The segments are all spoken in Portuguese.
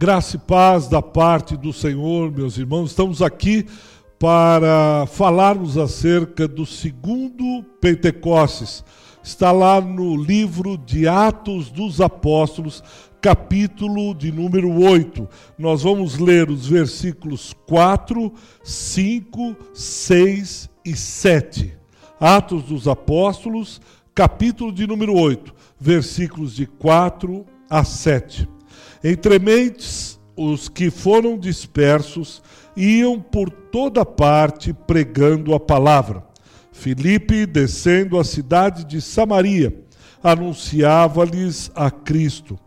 Graça e paz da parte do Senhor, meus irmãos. Estamos aqui para falarmos acerca do segundo Pentecostes. Está lá no livro de Atos dos Apóstolos, capítulo de número 8. Nós vamos ler os versículos 4, 5, 6 e 7. Atos dos Apóstolos, capítulo de número 8, versículos de 4 a 7. Entre mentes, os que foram dispersos iam por toda parte pregando a palavra. Filipe, descendo a cidade de Samaria, anunciava-lhes a Cristo.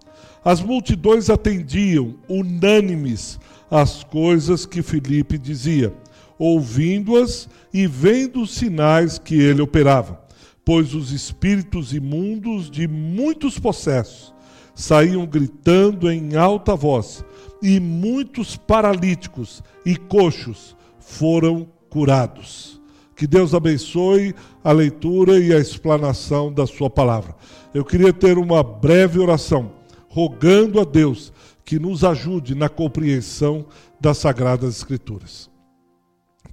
As multidões atendiam, unânimes, às coisas que Filipe dizia, ouvindo-as e vendo os sinais que ele operava, pois os espíritos imundos de muitos possessos saíam gritando em alta voz, e muitos paralíticos e coxos foram curados. Que Deus abençoe a leitura e a explanação da Sua palavra. Eu queria ter uma breve oração, rogando a Deus que nos ajude na compreensão das Sagradas Escrituras.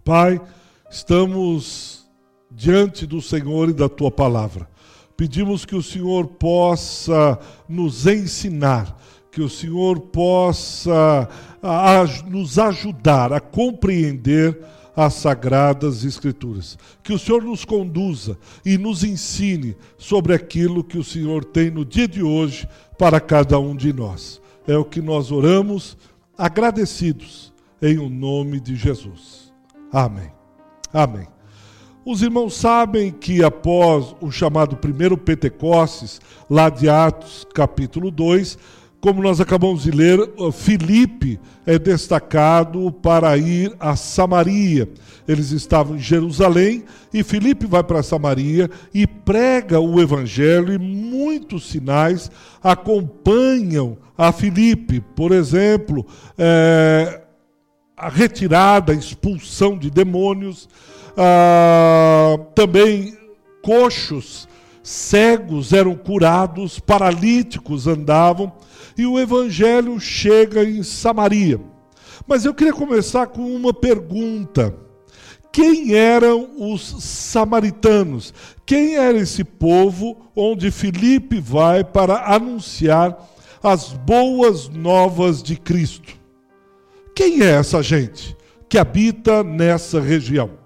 Pai, estamos diante do Senhor e da Tua palavra. Pedimos que o Senhor possa nos ensinar, que o Senhor possa nos ajudar a compreender as sagradas Escrituras. Que o Senhor nos conduza e nos ensine sobre aquilo que o Senhor tem no dia de hoje para cada um de nós. É o que nós oramos, agradecidos, em o nome de Jesus. Amém. Amém. Os irmãos sabem que após o chamado primeiro Pentecostes, lá de Atos capítulo 2, como nós acabamos de ler, Filipe é destacado para ir a Samaria. Eles estavam em Jerusalém e Filipe vai para Samaria e prega o evangelho e muitos sinais acompanham a Filipe. Por exemplo, é, a retirada, a expulsão de demônios, ah, também coxos, cegos eram curados, paralíticos andavam, e o evangelho chega em Samaria. Mas eu queria começar com uma pergunta. Quem eram os samaritanos? Quem era esse povo onde Filipe vai para anunciar as boas novas de Cristo? Quem é essa gente que habita nessa região?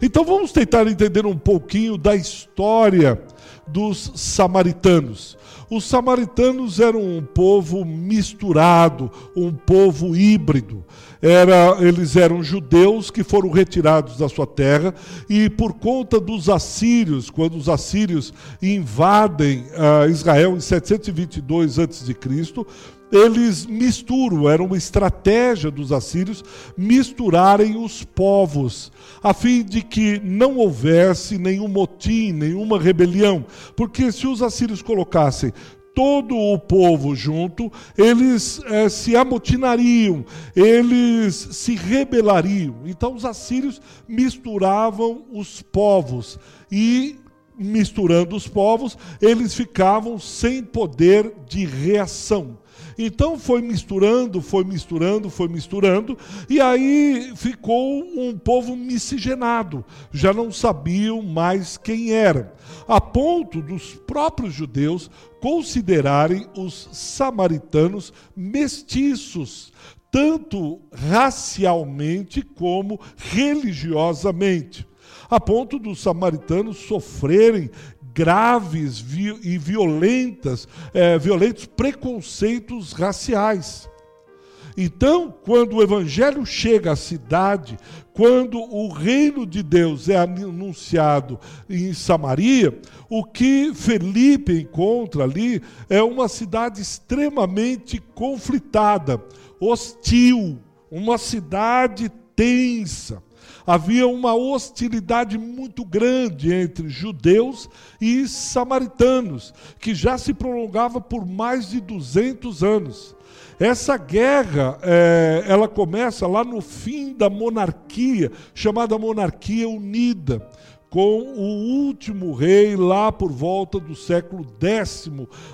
Então vamos tentar entender um pouquinho da história dos samaritanos. Os samaritanos eram um povo misturado, um povo híbrido. Era, eles eram judeus que foram retirados da sua terra e por conta dos assírios, quando os assírios invadem uh, Israel em 722 a.C., eles misturam, era uma estratégia dos assírios misturarem os povos, a fim de que não houvesse nenhum motim, nenhuma rebelião. Porque se os assírios colocassem todo o povo junto, eles eh, se amotinariam, eles se rebelariam. Então os assírios misturavam os povos e misturando os povos, eles ficavam sem poder de reação. Então foi misturando, foi misturando, foi misturando, e aí ficou um povo miscigenado, já não sabiam mais quem era, a ponto dos próprios judeus considerarem os samaritanos mestiços, tanto racialmente como religiosamente. A ponto dos samaritanos sofrerem graves e violentas, é, violentos preconceitos raciais. Então, quando o evangelho chega à cidade, quando o reino de Deus é anunciado em Samaria, o que Felipe encontra ali é uma cidade extremamente conflitada, hostil, uma cidade tensa havia uma hostilidade muito grande entre judeus e samaritanos, que já se prolongava por mais de 200 anos. Essa guerra, é, ela começa lá no fim da monarquia, chamada Monarquia Unida, com o último rei lá por volta do século X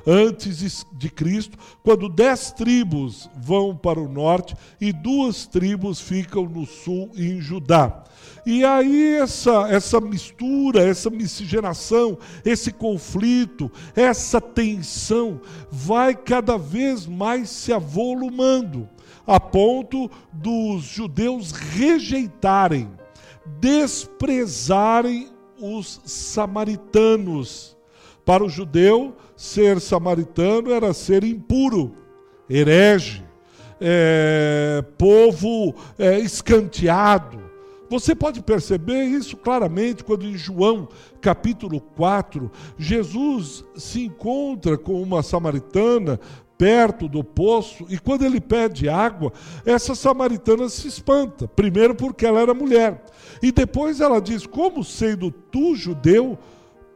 antes de Cristo, quando dez tribos vão para o norte e duas tribos ficam no sul em Judá. E aí essa, essa mistura, essa miscigenação, esse conflito, essa tensão vai cada vez mais se avolumando, a ponto dos judeus rejeitarem desprezarem os samaritanos. Para o judeu, ser samaritano era ser impuro, herege, é, povo é, escanteado. Você pode perceber isso claramente quando em João capítulo 4, Jesus se encontra com uma samaritana perto do poço e quando ele pede água, essa samaritana se espanta. Primeiro porque ela era mulher e depois ela diz: Como sendo tu judeu,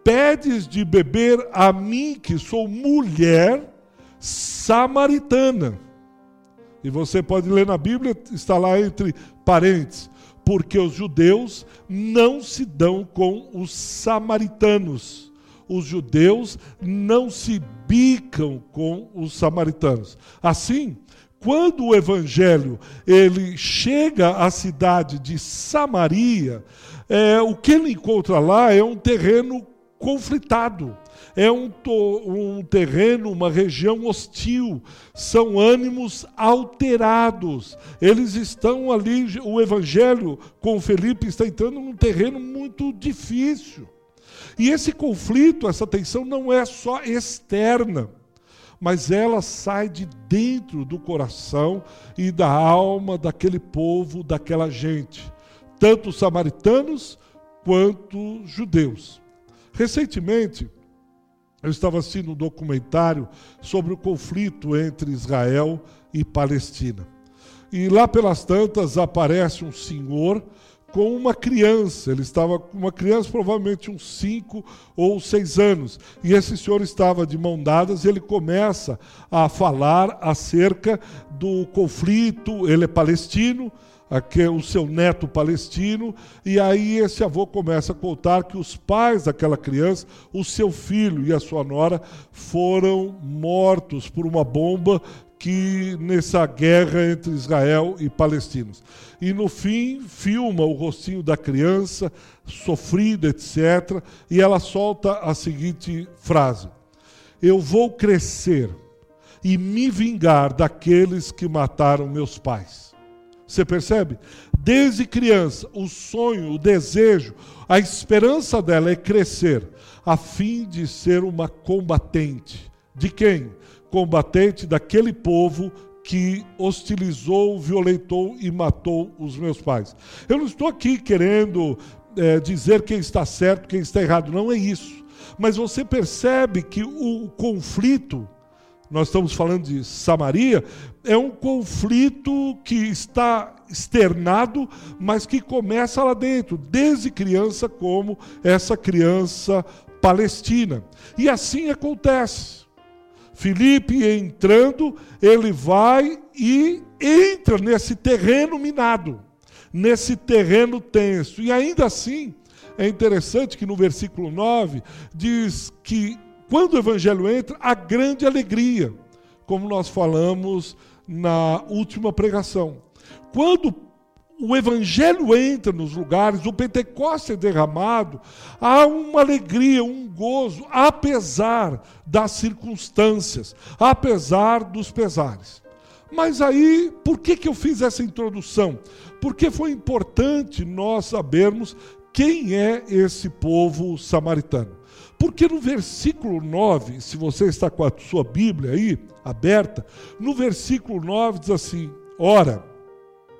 pedes de beber a mim, que sou mulher samaritana? E você pode ler na Bíblia, está lá entre parênteses, porque os judeus não se dão com os samaritanos os judeus não se bicam com os samaritanos. Assim, quando o evangelho ele chega à cidade de Samaria, é, o que ele encontra lá é um terreno conflitado, é um, um terreno, uma região hostil, são ânimos alterados. Eles estão ali, o evangelho com Felipe está entrando num terreno muito difícil. E esse conflito, essa tensão não é só externa, mas ela sai de dentro do coração e da alma daquele povo, daquela gente, tanto samaritanos quanto judeus. Recentemente, eu estava assistindo um documentário sobre o conflito entre Israel e Palestina. E lá pelas tantas aparece um senhor com uma criança. Ele estava com uma criança, provavelmente uns 5 ou 6 anos. E esse senhor estava de mão dadas e ele começa a falar acerca do conflito. Ele é palestino, aqui é o seu neto palestino, e aí esse avô começa a contar que os pais daquela criança, o seu filho e a sua nora, foram mortos por uma bomba que nessa guerra entre Israel e palestinos. E no fim, filma o rostinho da criança, sofrida, etc. E ela solta a seguinte frase: Eu vou crescer e me vingar daqueles que mataram meus pais. Você percebe? Desde criança, o sonho, o desejo, a esperança dela é crescer, a fim de ser uma combatente. De quem? Combatente daquele povo que hostilizou, violentou e matou os meus pais. Eu não estou aqui querendo é, dizer quem está certo, quem está errado, não é isso. Mas você percebe que o conflito, nós estamos falando de Samaria, é um conflito que está externado, mas que começa lá dentro, desde criança, como essa criança palestina. E assim acontece. Filipe entrando, ele vai e entra nesse terreno minado, nesse terreno tenso. E ainda assim, é interessante que no versículo 9 diz que quando o evangelho entra, há grande alegria, como nós falamos na última pregação. Quando o evangelho entra nos lugares, o Pentecostes é derramado, há uma alegria, um gozo, apesar das circunstâncias, apesar dos pesares. Mas aí, por que, que eu fiz essa introdução? Porque foi importante nós sabermos quem é esse povo samaritano. Porque no versículo 9, se você está com a sua Bíblia aí aberta, no versículo 9 diz assim: Ora,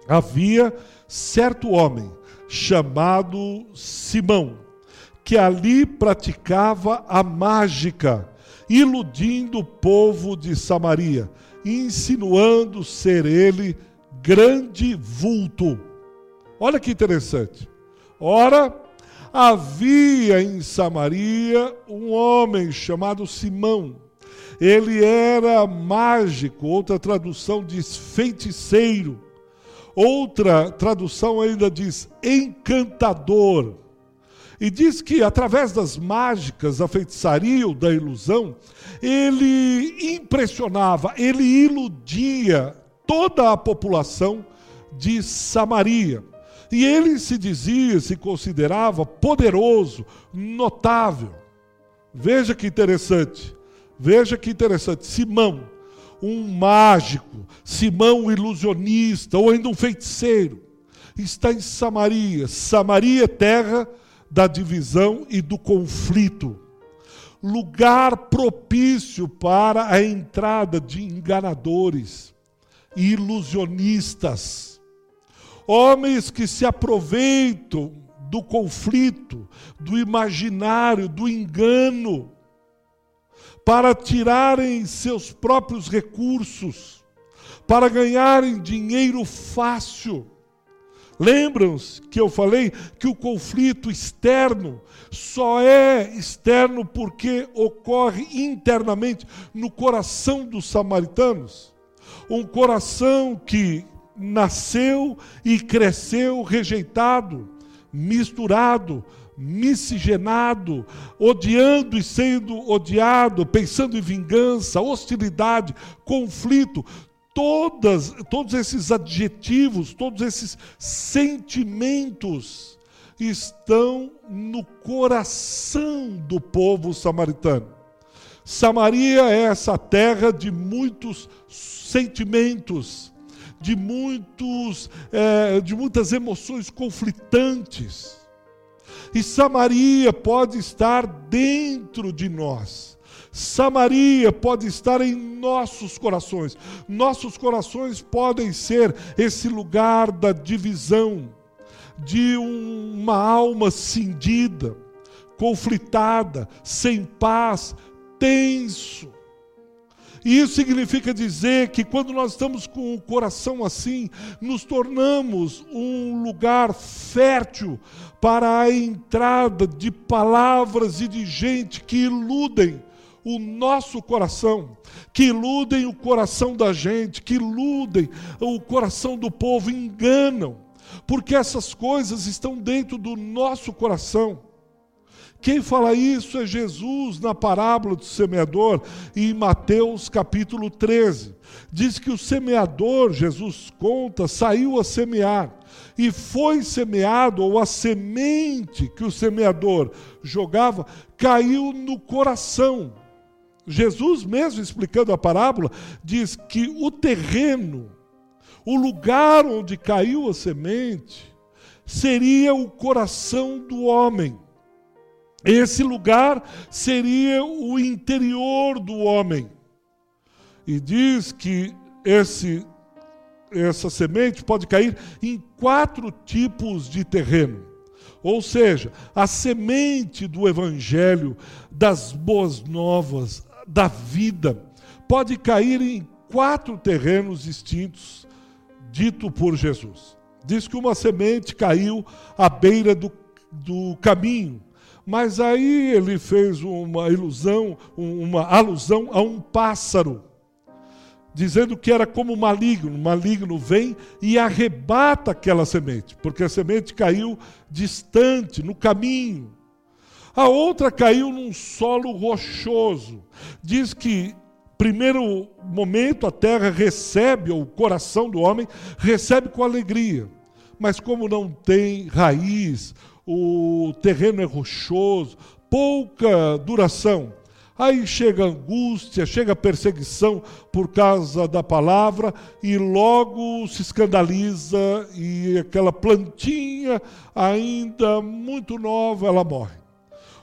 havia certo homem chamado Simão, que ali praticava a mágica, iludindo o povo de Samaria, insinuando ser ele grande vulto. Olha que interessante. Ora, havia em Samaria um homem chamado Simão. Ele era mágico, outra tradução diz feiticeiro Outra tradução ainda diz encantador. E diz que através das mágicas, da feitiçaria ou da ilusão, ele impressionava, ele iludia toda a população de Samaria. E ele se dizia, se considerava poderoso, notável. Veja que interessante. Veja que interessante. Simão, um mágico, Simão, um ilusionista, ou ainda um feiticeiro, está em Samaria. Samaria é terra da divisão e do conflito. Lugar propício para a entrada de enganadores ilusionistas. Homens que se aproveitam do conflito, do imaginário, do engano, para tirarem seus próprios recursos, para ganharem dinheiro fácil Lembram-se que eu falei que o conflito externo só é externo porque ocorre internamente no coração dos samaritanos? Um coração que nasceu e cresceu rejeitado, misturado, miscigenado, odiando e sendo odiado, pensando em vingança, hostilidade, conflito, todas, todos esses adjetivos, todos esses sentimentos estão no coração do povo samaritano. Samaria é essa terra de muitos sentimentos, de, muitos, é, de muitas emoções conflitantes. E Samaria pode estar dentro de nós. Samaria pode estar em nossos corações. Nossos corações podem ser esse lugar da divisão, de uma alma cindida, conflitada, sem paz, tenso. E isso significa dizer que quando nós estamos com o coração assim, nos tornamos um lugar fértil para a entrada de palavras e de gente que iludem o nosso coração, que iludem o coração da gente, que iludem o coração do povo, enganam, porque essas coisas estão dentro do nosso coração. Quem fala isso é Jesus na parábola do semeador, em Mateus capítulo 13. Diz que o semeador, Jesus conta, saiu a semear. E foi semeado, ou a semente que o semeador jogava, caiu no coração Jesus, mesmo explicando a parábola, diz que o terreno, o lugar onde caiu a semente, seria o coração do homem. Esse lugar seria o interior do homem. E diz que esse, essa semente pode cair em quatro tipos de terreno. Ou seja, a semente do evangelho, das boas novas, da vida pode cair em quatro terrenos distintos, dito por Jesus. Diz que uma semente caiu à beira do, do caminho, mas aí ele fez uma ilusão, uma alusão a um pássaro, dizendo que era como maligno. O maligno vem e arrebata aquela semente, porque a semente caiu distante, no caminho. A outra caiu num solo rochoso. Diz que, primeiro momento, a terra recebe, ou o coração do homem recebe com alegria. Mas como não tem raiz, o terreno é rochoso, pouca duração. Aí chega angústia, chega perseguição por causa da palavra e logo se escandaliza e aquela plantinha ainda muito nova ela morre.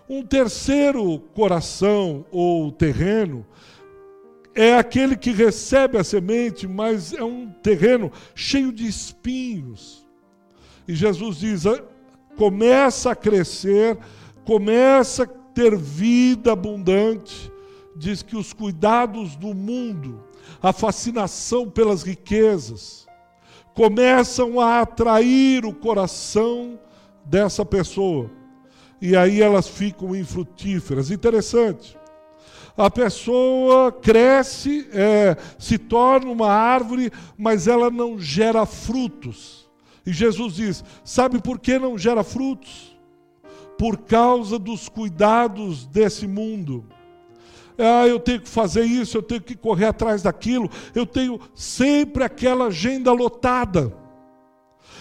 Um terceiro coração ou terreno é aquele que recebe a semente, mas é um terreno cheio de espinhos. E Jesus diz: começa a crescer, começa a ter vida abundante. Diz que os cuidados do mundo, a fascinação pelas riquezas, começam a atrair o coração dessa pessoa e aí elas ficam infrutíferas. Interessante. A pessoa cresce, é, se torna uma árvore, mas ela não gera frutos. E Jesus diz: sabe por que não gera frutos? por causa dos cuidados desse mundo. Ah, eu tenho que fazer isso, eu tenho que correr atrás daquilo, eu tenho sempre aquela agenda lotada.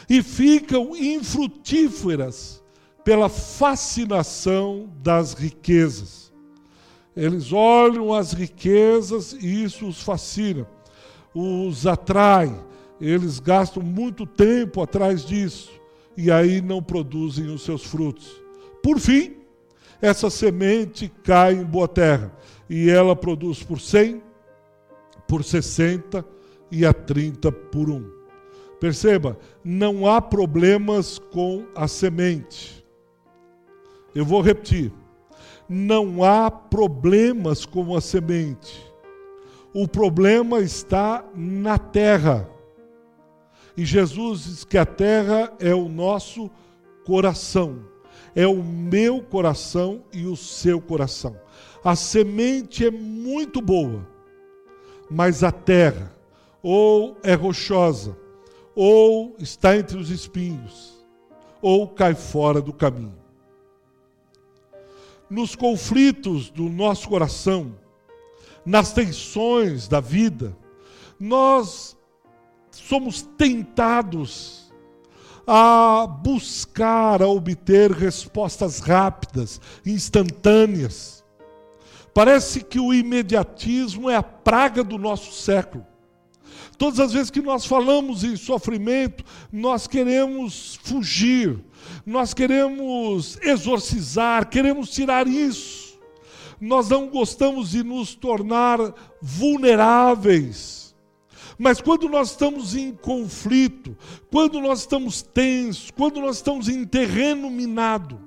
E ficam infrutíferas pela fascinação das riquezas. Eles olham as riquezas e isso os fascina, os atrai. Eles gastam muito tempo atrás disso e aí não produzem os seus frutos. Por fim, essa semente cai em boa terra e ela produz por 100, por 60 e a 30 por um. Perceba, não há problemas com a semente. Eu vou repetir. Não há problemas com a semente. O problema está na terra. E Jesus diz que a terra é o nosso coração, é o meu coração e o seu coração. A semente é muito boa, mas a terra ou é rochosa, ou está entre os espinhos, ou cai fora do caminho. Nos conflitos do nosso coração, nas tensões da vida, nós somos tentados a buscar, a obter respostas rápidas, instantâneas. Parece que o imediatismo é a praga do nosso século. Todas as vezes que nós falamos em sofrimento, nós queremos fugir, nós queremos exorcizar, queremos tirar isso. Nós não gostamos de nos tornar vulneráveis mas quando nós estamos em conflito, quando nós estamos tensos, quando nós estamos em terreno minado,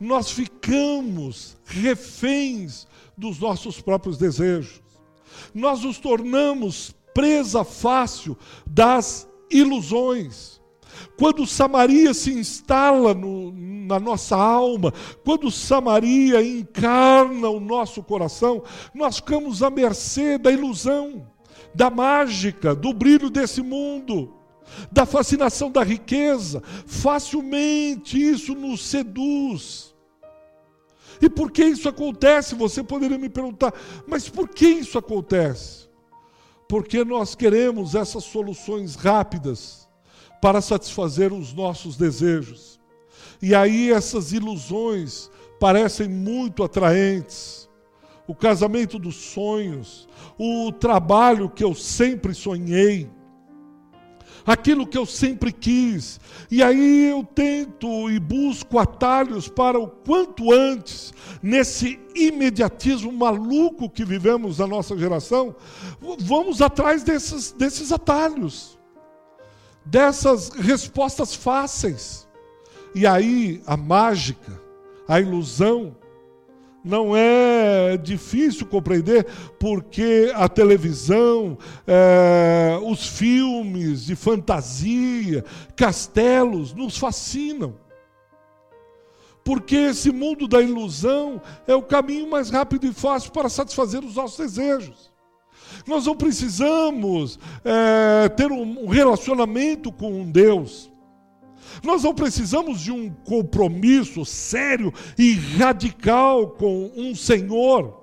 nós ficamos reféns dos nossos próprios desejos. Nós nos tornamos presa fácil das ilusões. Quando Samaria se instala no, na nossa alma, quando Samaria encarna o nosso coração, nós ficamos à mercê da ilusão da mágica, do brilho desse mundo, da fascinação da riqueza. Facilmente isso nos seduz. E por que isso acontece? Você poderia me perguntar, mas por que isso acontece? Porque nós queremos essas soluções rápidas para satisfazer os nossos desejos. E aí essas ilusões parecem muito atraentes o casamento dos sonhos, o trabalho que eu sempre sonhei, aquilo que eu sempre quis. E aí eu tento e busco atalhos para o quanto antes, nesse imediatismo maluco que vivemos na nossa geração, vamos atrás desses, desses atalhos, dessas respostas fáceis. E aí a mágica, a ilusão, não é difícil compreender porque a televisão, é, os filmes de fantasia, castelos nos fascinam. Porque esse mundo da ilusão é o caminho mais rápido e fácil para satisfazer os nossos desejos. Nós não precisamos é, ter um relacionamento com um Deus nós não precisamos de um compromisso sério e radical com um Senhor.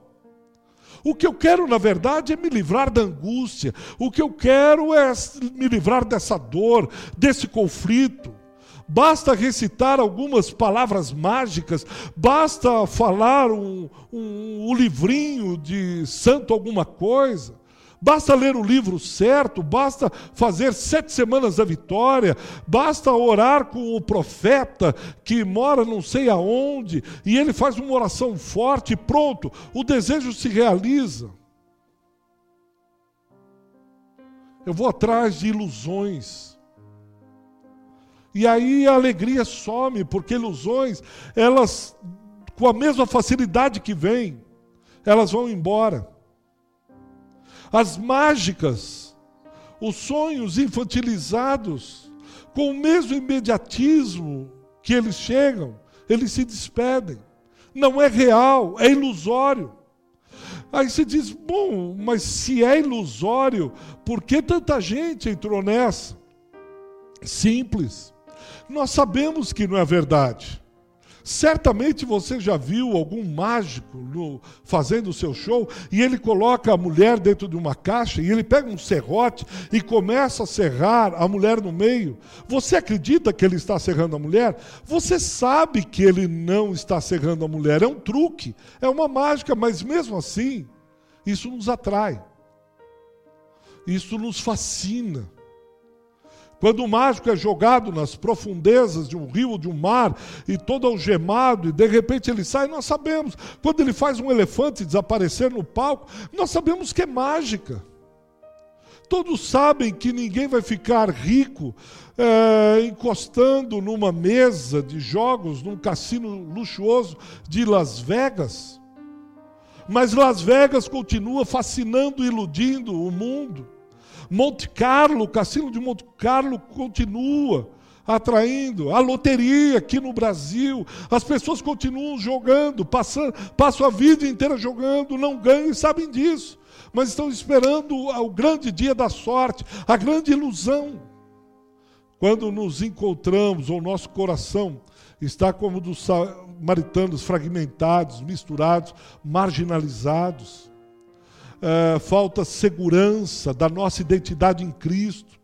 O que eu quero, na verdade, é me livrar da angústia. O que eu quero é me livrar dessa dor, desse conflito. Basta recitar algumas palavras mágicas, basta falar um, um, um livrinho de santo alguma coisa. Basta ler o livro certo, basta fazer sete semanas da vitória, basta orar com o profeta que mora não sei aonde, e ele faz uma oração forte pronto, o desejo se realiza. Eu vou atrás de ilusões. E aí a alegria some, porque ilusões, elas, com a mesma facilidade que vêm, elas vão embora as mágicas, os sonhos infantilizados, com o mesmo imediatismo que eles chegam, eles se despedem. Não é real, é ilusório. Aí você diz: bom, mas se é ilusório, por que tanta gente entrou nessa? Simples. Nós sabemos que não é verdade. Certamente você já viu algum mágico no, fazendo o seu show e ele coloca a mulher dentro de uma caixa e ele pega um serrote e começa a serrar a mulher no meio. Você acredita que ele está serrando a mulher? Você sabe que ele não está serrando a mulher. É um truque, é uma mágica, mas mesmo assim, isso nos atrai, isso nos fascina. Quando o mágico é jogado nas profundezas de um rio, de um mar, e todo algemado, e de repente ele sai, nós sabemos. Quando ele faz um elefante desaparecer no palco, nós sabemos que é mágica. Todos sabem que ninguém vai ficar rico é, encostando numa mesa de jogos, num cassino luxuoso de Las Vegas. Mas Las Vegas continua fascinando e iludindo o mundo. Monte Carlo, o cassino de Monte Carlo continua atraindo. A loteria aqui no Brasil, as pessoas continuam jogando, passam, passam a vida inteira jogando, não ganham e sabem disso. Mas estão esperando o grande dia da sorte, a grande ilusão. Quando nos encontramos, ou nosso coração está como dos samaritanos, fragmentados, misturados, marginalizados é, falta segurança da nossa identidade em Cristo,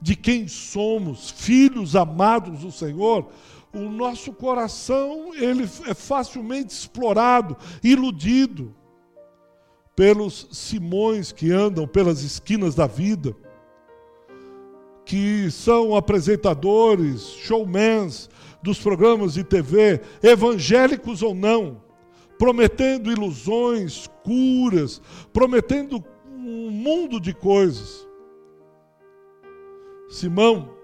de quem somos, filhos amados do Senhor, o nosso coração ele é facilmente explorado, iludido pelos simões que andam pelas esquinas da vida, que são apresentadores, showmans dos programas de TV, evangélicos ou não, prometendo ilusões, curas, prometendo um mundo de coisas. Simão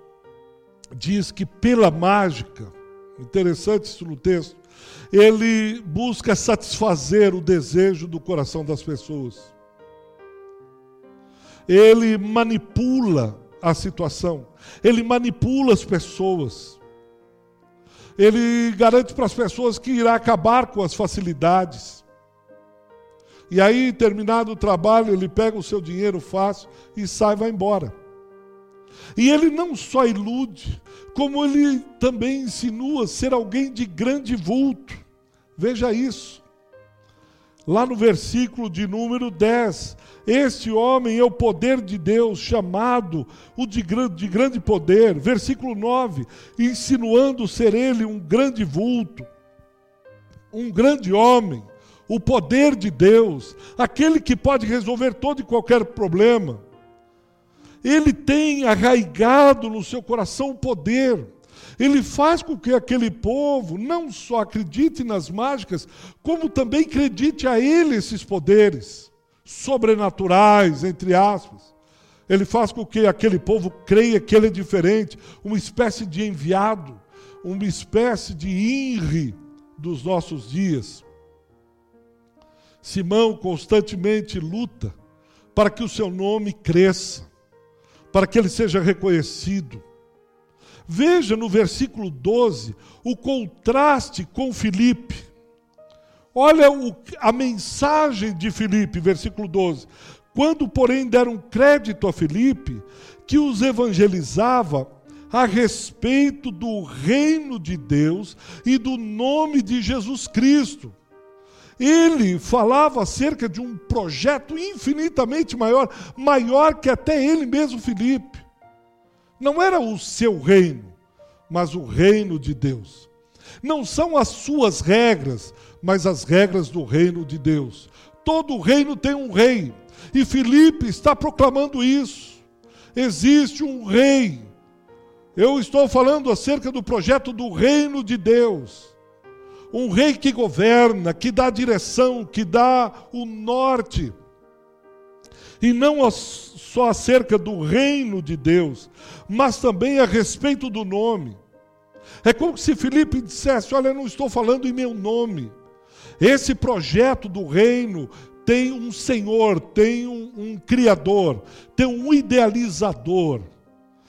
diz que pela mágica, interessante isso no texto, ele busca satisfazer o desejo do coração das pessoas. Ele manipula a situação, ele manipula as pessoas ele garante para as pessoas que irá acabar com as facilidades. E aí, terminado o trabalho, ele pega o seu dinheiro fácil e sai vai embora. E ele não só ilude, como ele também insinua ser alguém de grande vulto. Veja isso. Lá no versículo de número 10, este homem é o poder de Deus, chamado o de grande, de grande poder. Versículo 9, insinuando ser ele um grande vulto, um grande homem, o poder de Deus, aquele que pode resolver todo e qualquer problema. Ele tem arraigado no seu coração o poder. Ele faz com que aquele povo não só acredite nas mágicas, como também acredite a ele esses poderes sobrenaturais, entre aspas. Ele faz com que aquele povo creia que ele é diferente, uma espécie de enviado, uma espécie de INRI dos nossos dias. Simão constantemente luta para que o seu nome cresça, para que ele seja reconhecido. Veja no versículo 12 o contraste com Filipe. Olha o, a mensagem de Filipe, versículo 12. Quando, porém, deram crédito a Filipe, que os evangelizava a respeito do reino de Deus e do nome de Jesus Cristo. Ele falava acerca de um projeto infinitamente maior, maior que até ele mesmo, Filipe. Não era o seu reino, mas o reino de Deus. Não são as suas regras, mas as regras do reino de Deus. Todo reino tem um rei, e Filipe está proclamando isso. Existe um rei. Eu estou falando acerca do projeto do reino de Deus. Um rei que governa, que dá direção, que dá o norte. E não só acerca do reino de Deus, mas também a respeito do nome. É como se Filipe dissesse: Olha, eu não estou falando em meu nome, esse projeto do reino tem um Senhor, tem um, um Criador, tem um idealizador.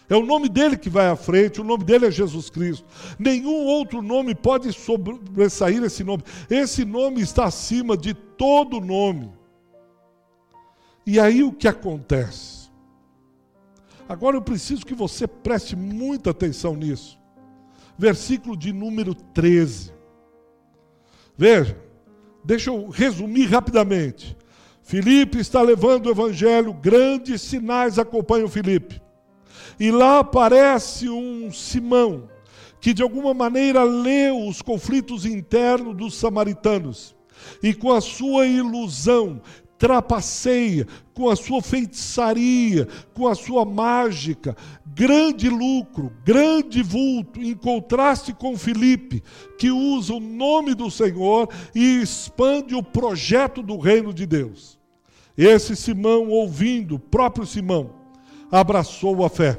É o nome dele que vai à frente, o nome dele é Jesus Cristo. Nenhum outro nome pode sobressair esse nome. Esse nome está acima de todo nome. E aí o que acontece? Agora eu preciso que você preste muita atenção nisso. Versículo de número 13. Veja, deixa eu resumir rapidamente. Filipe está levando o evangelho, grandes sinais acompanham Filipe. E lá aparece um Simão, que de alguma maneira leu os conflitos internos dos samaritanos. E com a sua ilusão, trapaceia, com a sua feitiçaria, com a sua mágica, grande lucro, grande vulto, em contraste com Filipe, que usa o nome do Senhor e expande o projeto do reino de Deus. Esse Simão, ouvindo, próprio Simão, abraçou a fé.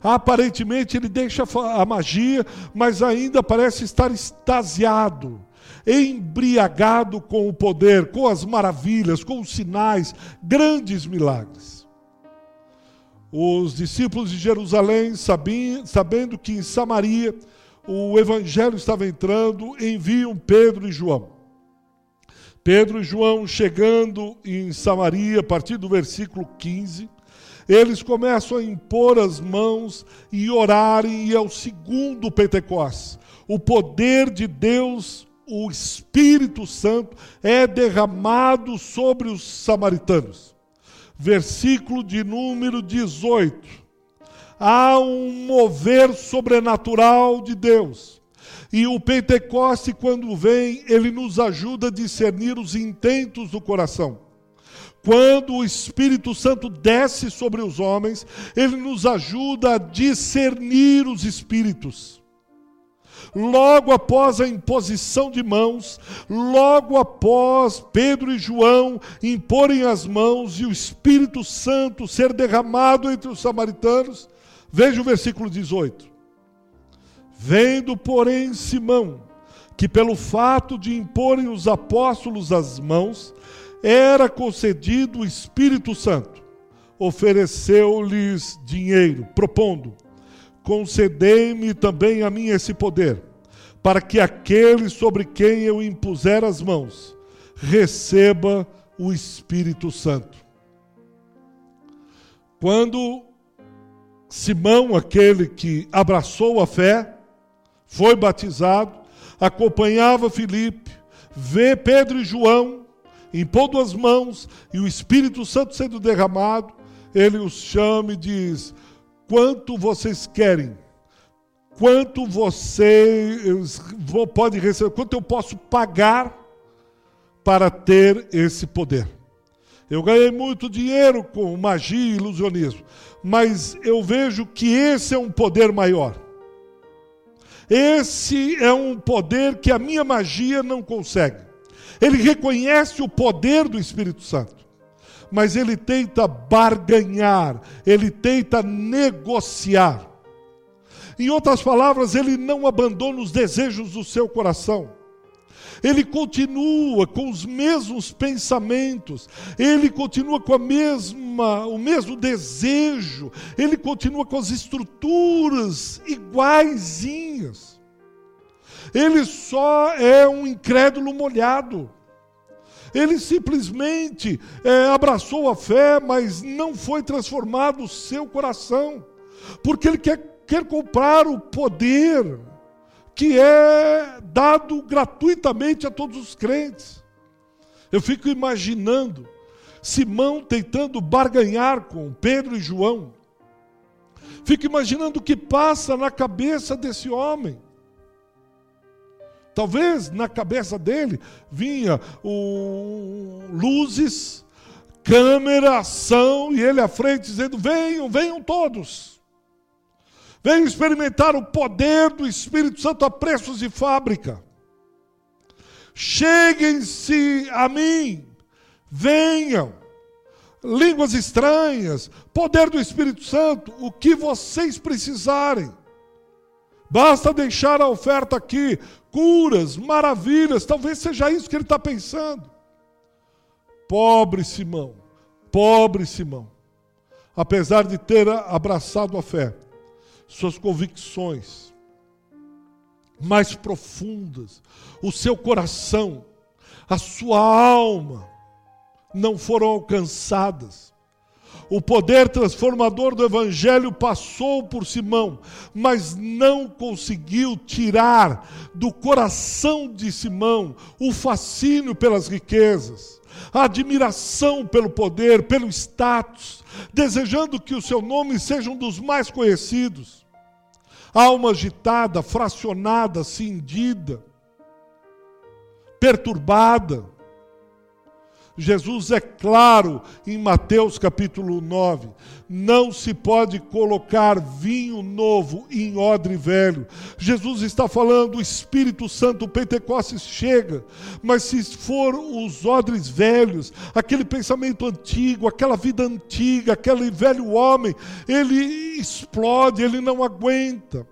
Aparentemente ele deixa a magia, mas ainda parece estar extasiado, embriagado com o poder, com as maravilhas, com os sinais, grandes milagres. Os discípulos de Jerusalém, sabendo que em Samaria o evangelho estava entrando, enviam Pedro e João. Pedro e João chegando em Samaria, a partir do versículo 15, eles começam a impor as mãos e orarem, e é o segundo Pentecostes. O poder de Deus, o Espírito Santo, é derramado sobre os samaritanos. Versículo de número 18. Há um mover sobrenatural de Deus e o Pentecoste, quando vem, ele nos ajuda a discernir os intentos do coração. Quando o Espírito Santo desce sobre os homens, ele nos ajuda a discernir os espíritos. Logo após a imposição de mãos, logo após Pedro e João imporem as mãos e o Espírito Santo ser derramado entre os samaritanos, veja o versículo 18. Vendo, porém, Simão, que pelo fato de imporem os apóstolos as mãos, era concedido o Espírito Santo, ofereceu-lhes dinheiro, propondo: Concedei-me também a mim esse poder, para que aquele sobre quem eu impuser as mãos receba o Espírito Santo. Quando Simão, aquele que abraçou a fé, foi batizado, acompanhava Filipe, vê Pedro e João, impondo as mãos e o Espírito Santo sendo derramado, ele os chama e diz: Quanto vocês querem? Quanto vocês podem receber? Quanto eu posso pagar para ter esse poder? Eu ganhei muito dinheiro com magia e ilusionismo, mas eu vejo que esse é um poder maior. Esse é um poder que a minha magia não consegue. Ele reconhece o poder do Espírito Santo, mas ele tenta barganhar, ele tenta negociar. Em outras palavras, ele não abandona os desejos do seu coração ele continua com os mesmos pensamentos, ele continua com a mesma, o mesmo desejo, ele continua com as estruturas iguaizinhas. Ele só é um incrédulo molhado. Ele simplesmente é, abraçou a fé, mas não foi transformado o seu coração, porque ele quer, quer comprar o poder que é dado gratuitamente a todos os crentes. Eu fico imaginando Simão tentando barganhar com Pedro e João. Fico imaginando o que passa na cabeça desse homem. Talvez na cabeça dele vinha o luzes, câmera, ação e ele à frente dizendo: "Venham, venham todos". Venham experimentar o poder do Espírito Santo a preços de fábrica. Cheguem-se a mim, venham. Línguas estranhas, poder do Espírito Santo, o que vocês precisarem. Basta deixar a oferta aqui, curas, maravilhas, talvez seja isso que ele está pensando. Pobre Simão, pobre Simão, apesar de ter abraçado a fé, suas convicções mais profundas, o seu coração, a sua alma não foram alcançadas. O poder transformador do Evangelho passou por Simão, mas não conseguiu tirar do coração de Simão o fascínio pelas riquezas, a admiração pelo poder, pelo status, desejando que o seu nome seja um dos mais conhecidos. Alma agitada, fracionada, cindida, perturbada Jesus é claro em Mateus capítulo 9: não se pode colocar vinho novo em odre velho. Jesus está falando, o Espírito Santo, o Pentecostes chega, mas se for os odres velhos, aquele pensamento antigo, aquela vida antiga, aquele velho homem, ele explode, ele não aguenta.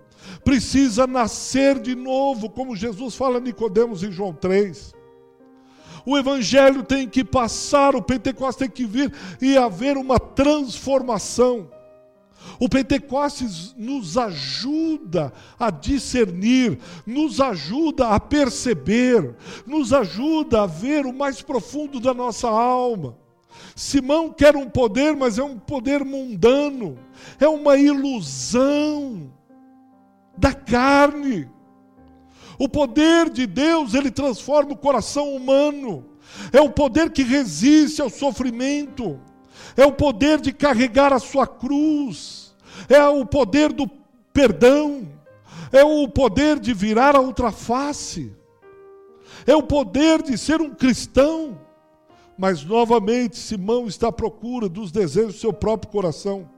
Precisa nascer de novo, como Jesus fala a Nicodemos em João 3. O Evangelho tem que passar, o Pentecostes tem que vir e haver uma transformação. O Pentecostes nos ajuda a discernir, nos ajuda a perceber, nos ajuda a ver o mais profundo da nossa alma. Simão quer um poder, mas é um poder mundano, é uma ilusão da carne. O poder de Deus, ele transforma o coração humano. É o poder que resiste ao sofrimento. É o poder de carregar a sua cruz. É o poder do perdão. É o poder de virar a outra face. É o poder de ser um cristão. Mas novamente Simão está à procura dos desejos do seu próprio coração.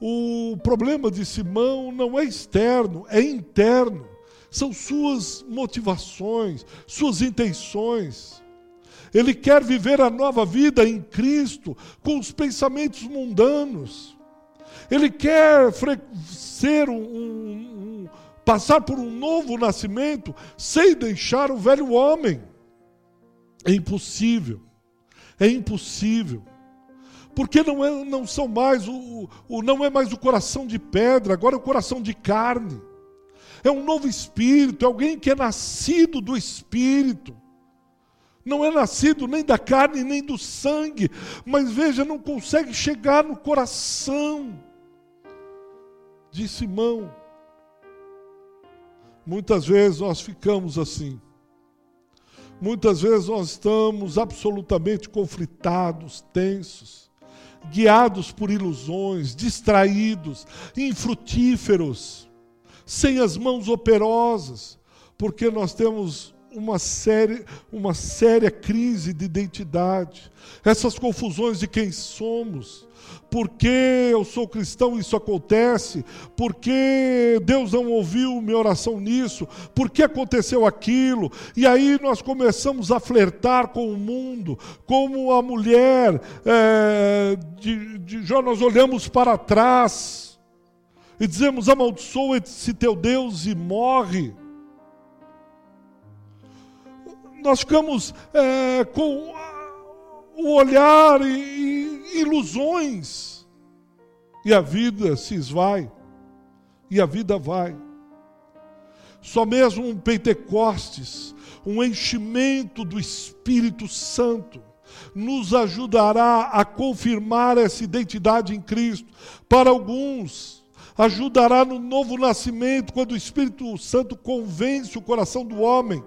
O problema de Simão não é externo, é interno são suas motivações, suas intenções. Ele quer viver a nova vida em Cristo com os pensamentos mundanos. Ele quer ser um, um, um, passar por um novo nascimento sem deixar o velho homem. É impossível. É impossível. Porque não, é, não são mais o, o, não é mais o coração de pedra, agora é o coração de carne é um novo espírito, é alguém que é nascido do espírito. Não é nascido nem da carne nem do sangue, mas veja, não consegue chegar no coração de Simão. Muitas vezes nós ficamos assim. Muitas vezes nós estamos absolutamente conflitados, tensos, guiados por ilusões, distraídos, infrutíferos sem as mãos operosas, porque nós temos uma séria, uma séria crise de identidade, essas confusões de quem somos. Por que eu sou cristão isso acontece? Por que Deus não ouviu minha oração nisso? Por que aconteceu aquilo? E aí nós começamos a flertar com o mundo, como a mulher é, de, de Jó, nós olhamos para trás e dizemos: amaldiçoa-se teu Deus e morre. Nós ficamos é, com o olhar e, e ilusões, e a vida se esvai, e a vida vai. Só mesmo um Pentecostes, um enchimento do Espírito Santo, nos ajudará a confirmar essa identidade em Cristo. Para alguns, ajudará no novo nascimento, quando o Espírito Santo convence o coração do homem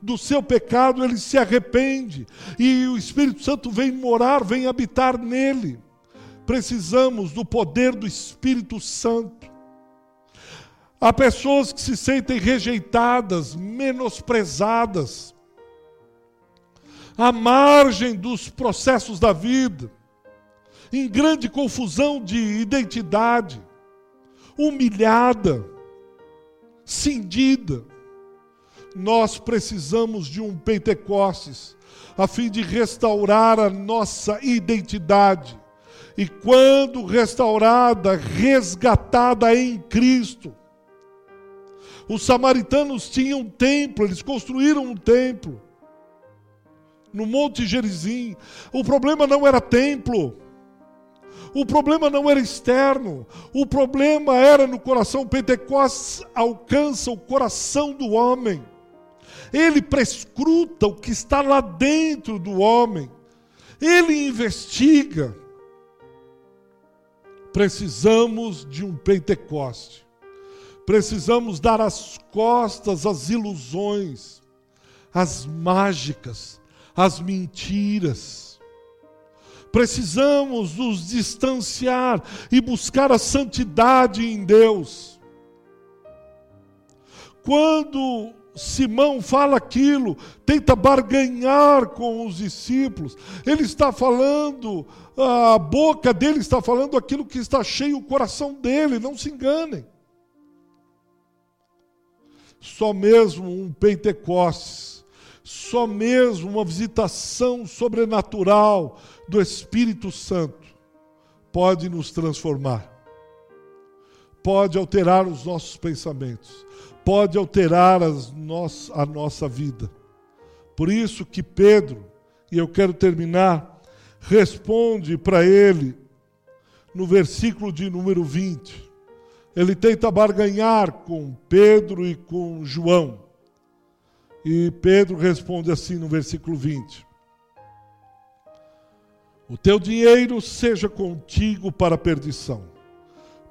do seu pecado, ele se arrepende e o Espírito Santo vem morar, vem habitar nele. Precisamos do poder do Espírito Santo. Há pessoas que se sentem rejeitadas, menosprezadas, à margem dos processos da vida, em grande confusão de identidade humilhada, cindida. Nós precisamos de um Pentecostes a fim de restaurar a nossa identidade. E quando restaurada, resgatada em Cristo. Os samaritanos tinham um templo, eles construíram um templo no Monte Gerizim. O problema não era templo. O problema não era externo, o problema era no coração. Pentecostes alcança o coração do homem. Ele prescruta o que está lá dentro do homem. Ele investiga. Precisamos de um Pentecoste. Precisamos dar as costas às ilusões, às mágicas, às mentiras. Precisamos nos distanciar e buscar a santidade em Deus. Quando Simão fala aquilo, tenta barganhar com os discípulos. Ele está falando, a boca dele está falando aquilo que está cheio o coração dele, não se enganem. Só mesmo um Pentecostes, só mesmo uma visitação sobrenatural do Espírito Santo pode nos transformar, pode alterar os nossos pensamentos pode alterar no a nossa vida. Por isso que Pedro, e eu quero terminar, responde para ele no versículo de número 20. Ele tenta barganhar com Pedro e com João. E Pedro responde assim no versículo 20: O teu dinheiro seja contigo para a perdição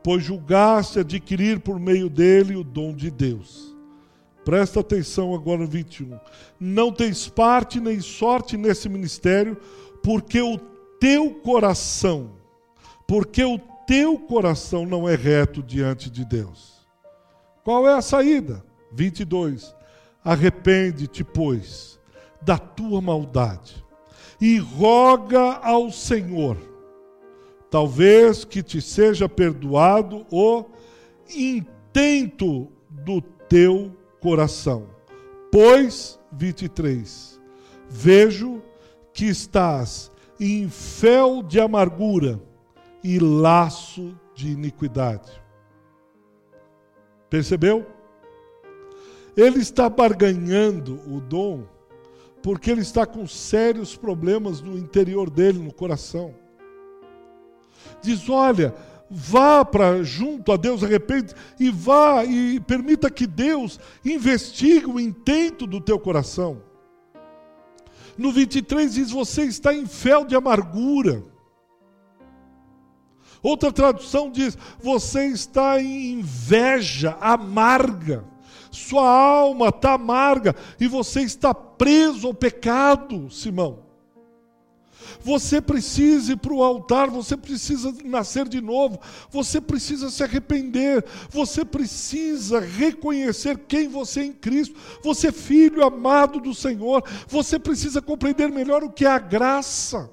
pois julgaste adquirir por meio dele o dom de Deus. Presta atenção agora no 21. Não tens parte nem sorte nesse ministério, porque o teu coração, porque o teu coração não é reto diante de Deus. Qual é a saída? 22. Arrepende-te, pois, da tua maldade e roga ao Senhor talvez que te seja perdoado o intento do teu coração. Pois, 23, vejo que estás em fel de amargura e laço de iniquidade. Percebeu? Ele está barganhando o dom porque ele está com sérios problemas no interior dele, no coração diz: olha, vá para junto a Deus, arrepende e vá e permita que Deus investigue o intento do teu coração. No 23 diz: você está em fel de amargura. Outra tradução diz: você está em inveja amarga. Sua alma está amarga e você está preso ao pecado, Simão. Você precisa ir para o altar, você precisa nascer de novo, você precisa se arrepender, você precisa reconhecer quem você é em Cristo, você é filho amado do Senhor, você precisa compreender melhor o que é a graça.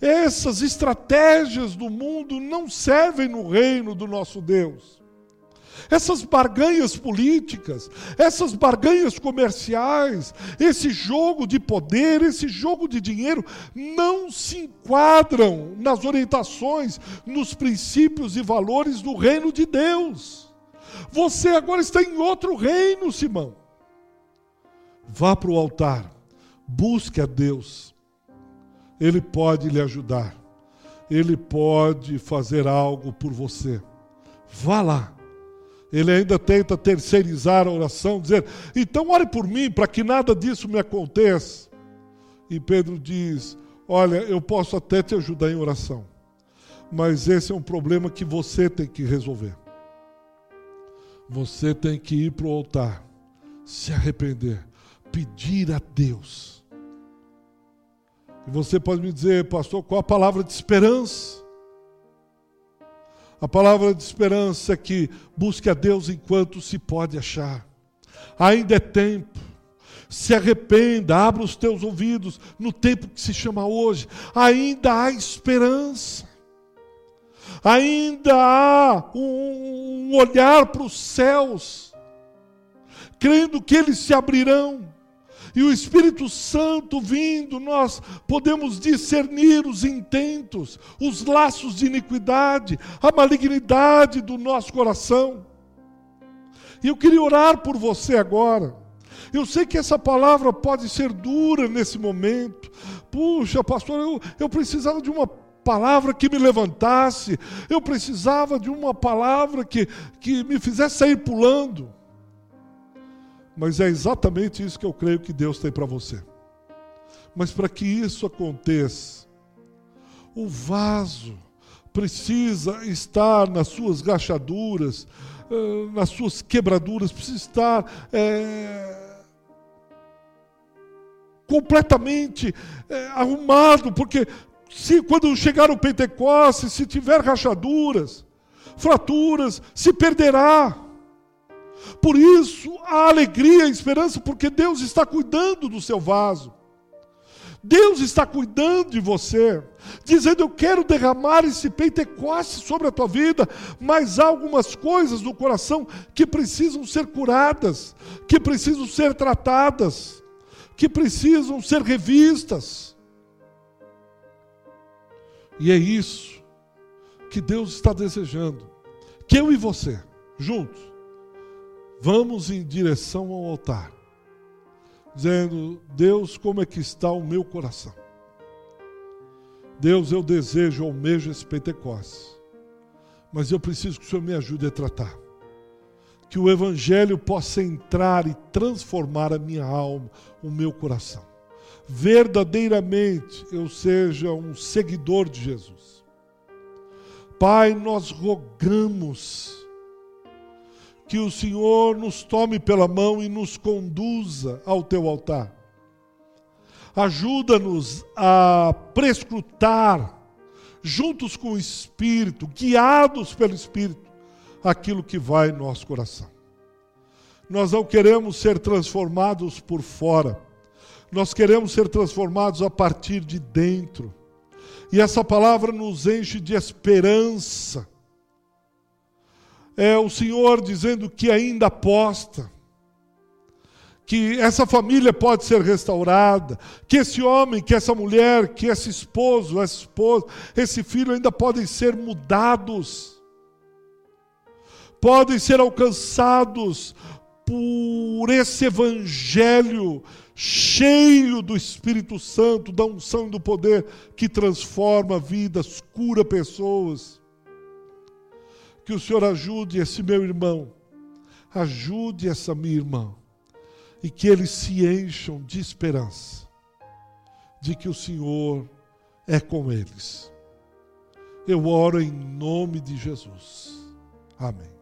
Essas estratégias do mundo não servem no reino do nosso Deus. Essas barganhas políticas, essas barganhas comerciais, esse jogo de poder, esse jogo de dinheiro, não se enquadram nas orientações, nos princípios e valores do reino de Deus. Você agora está em outro reino, Simão. Vá para o altar, busque a Deus, Ele pode lhe ajudar, Ele pode fazer algo por você. Vá lá ele ainda tenta terceirizar a oração, dizer: então ore por mim para que nada disso me aconteça. E Pedro diz: Olha, eu posso até te ajudar em oração, mas esse é um problema que você tem que resolver. Você tem que ir para o altar, se arrepender, pedir a Deus. E você pode me dizer, pastor, qual a palavra de esperança? A palavra de esperança é que busque a Deus enquanto se pode achar. Ainda é tempo. Se arrependa, abra os teus ouvidos no tempo que se chama hoje. Ainda há esperança. Ainda há um olhar para os céus, crendo que eles se abrirão e o Espírito Santo vindo, nós podemos discernir os intentos, os laços de iniquidade, a malignidade do nosso coração. E eu queria orar por você agora. Eu sei que essa palavra pode ser dura nesse momento. Puxa, pastor, eu, eu precisava de uma palavra que me levantasse, eu precisava de uma palavra que, que me fizesse sair pulando. Mas é exatamente isso que eu creio que Deus tem para você. Mas para que isso aconteça, o vaso precisa estar nas suas rachaduras, eh, nas suas quebraduras, precisa estar é, completamente é, arrumado, porque se quando chegar o Pentecostes, se tiver rachaduras, fraturas, se perderá. Por isso, a alegria, a esperança, porque Deus está cuidando do seu vaso. Deus está cuidando de você, dizendo: Eu quero derramar esse Pentecoste sobre a tua vida, mas há algumas coisas no coração que precisam ser curadas, que precisam ser tratadas, que precisam ser revistas. E é isso que Deus está desejando, que eu e você, juntos, vamos em direção ao altar dizendo: Deus, como é que está o meu coração? Deus, eu desejo, almejo esse Pentecostes, mas eu preciso que o Senhor me ajude a tratar. Que o Evangelho possa entrar e transformar a minha alma, o meu coração. Verdadeiramente eu seja um seguidor de Jesus. Pai, nós rogamos que o Senhor nos tome pela mão e nos conduza ao teu altar. Ajuda-nos a prescrutar, juntos com o Espírito, guiados pelo Espírito, aquilo que vai em nosso coração. Nós não queremos ser transformados por fora, nós queremos ser transformados a partir de dentro. E essa palavra nos enche de esperança é o Senhor dizendo que ainda aposta, que essa família pode ser restaurada, que esse homem, que essa mulher, que esse esposo, essa esposa, esse filho ainda podem ser mudados, podem ser alcançados por esse evangelho cheio do Espírito Santo, da unção e do poder que transforma vidas, cura pessoas que o Senhor ajude esse meu irmão, ajude essa minha irmã, e que eles se encham de esperança, de que o Senhor é com eles. Eu oro em nome de Jesus. Amém.